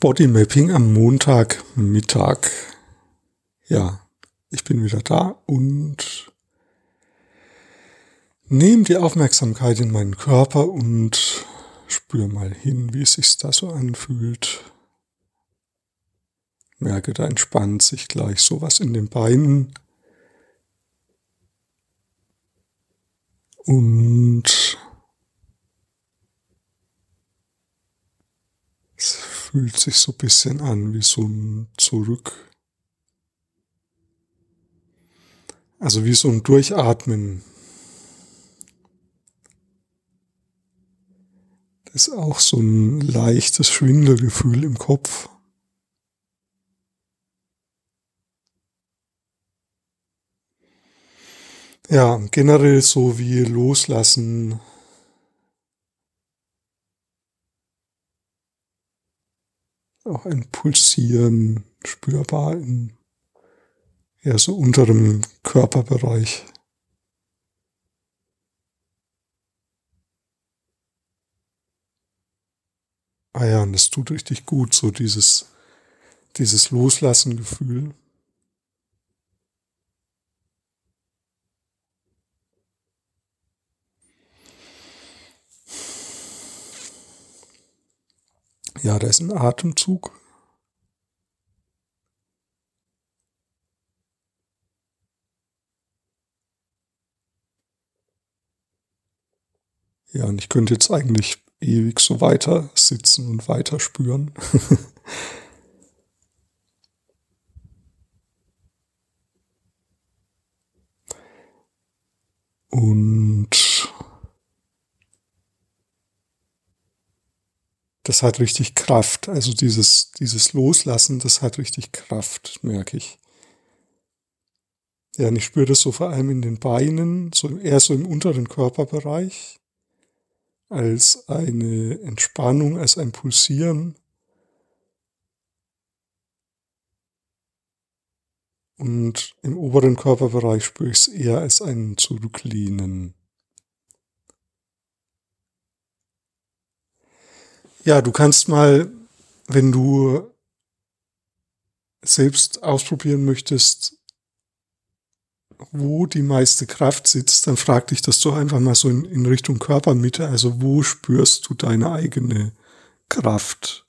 Bodymapping am Montagmittag. Ja, ich bin wieder da und nehme die Aufmerksamkeit in meinen Körper und spüre mal hin, wie es sich da so anfühlt. Merke, da entspannt sich gleich sowas in den Beinen. Und fühlt sich so ein bisschen an wie so ein Zurück. Also wie so ein Durchatmen. Das ist auch so ein leichtes Schwindelgefühl im Kopf. Ja, generell so wie loslassen, auch ein Pulsieren spürbar in eher so unterem Körperbereich. Ah ja, und das tut richtig gut, so dieses, dieses Loslassen-Gefühl. Ja, da ist ein Atemzug. Ja, und ich könnte jetzt eigentlich ewig so weiter sitzen und weiter spüren. und das hat richtig Kraft. Also dieses, dieses Loslassen, das hat richtig Kraft, merke ich. Ja, und ich spüre das so vor allem in den Beinen, so eher so im unteren Körperbereich, als eine Entspannung, als ein Pulsieren. Und im oberen Körperbereich spüre ich es eher als ein Zurücklehnen. Ja, du kannst mal, wenn du selbst ausprobieren möchtest, wo die meiste Kraft sitzt, dann frag dich das doch einfach mal so in, in Richtung Körpermitte. Also wo spürst du deine eigene Kraft?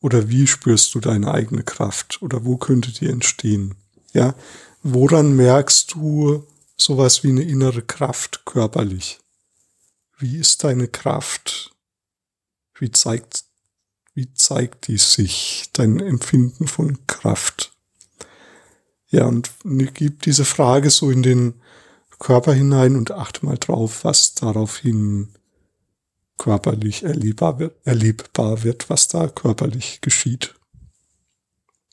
Oder wie spürst du deine eigene Kraft? Oder wo könnte die entstehen? Ja, woran merkst du sowas wie eine innere Kraft körperlich? Wie ist deine Kraft wie zeigt, wie zeigt die sich, dein Empfinden von Kraft? Ja, und gib diese Frage so in den Körper hinein und achte mal drauf, was daraufhin körperlich erlebbar wird, erlebbar wird, was da körperlich geschieht.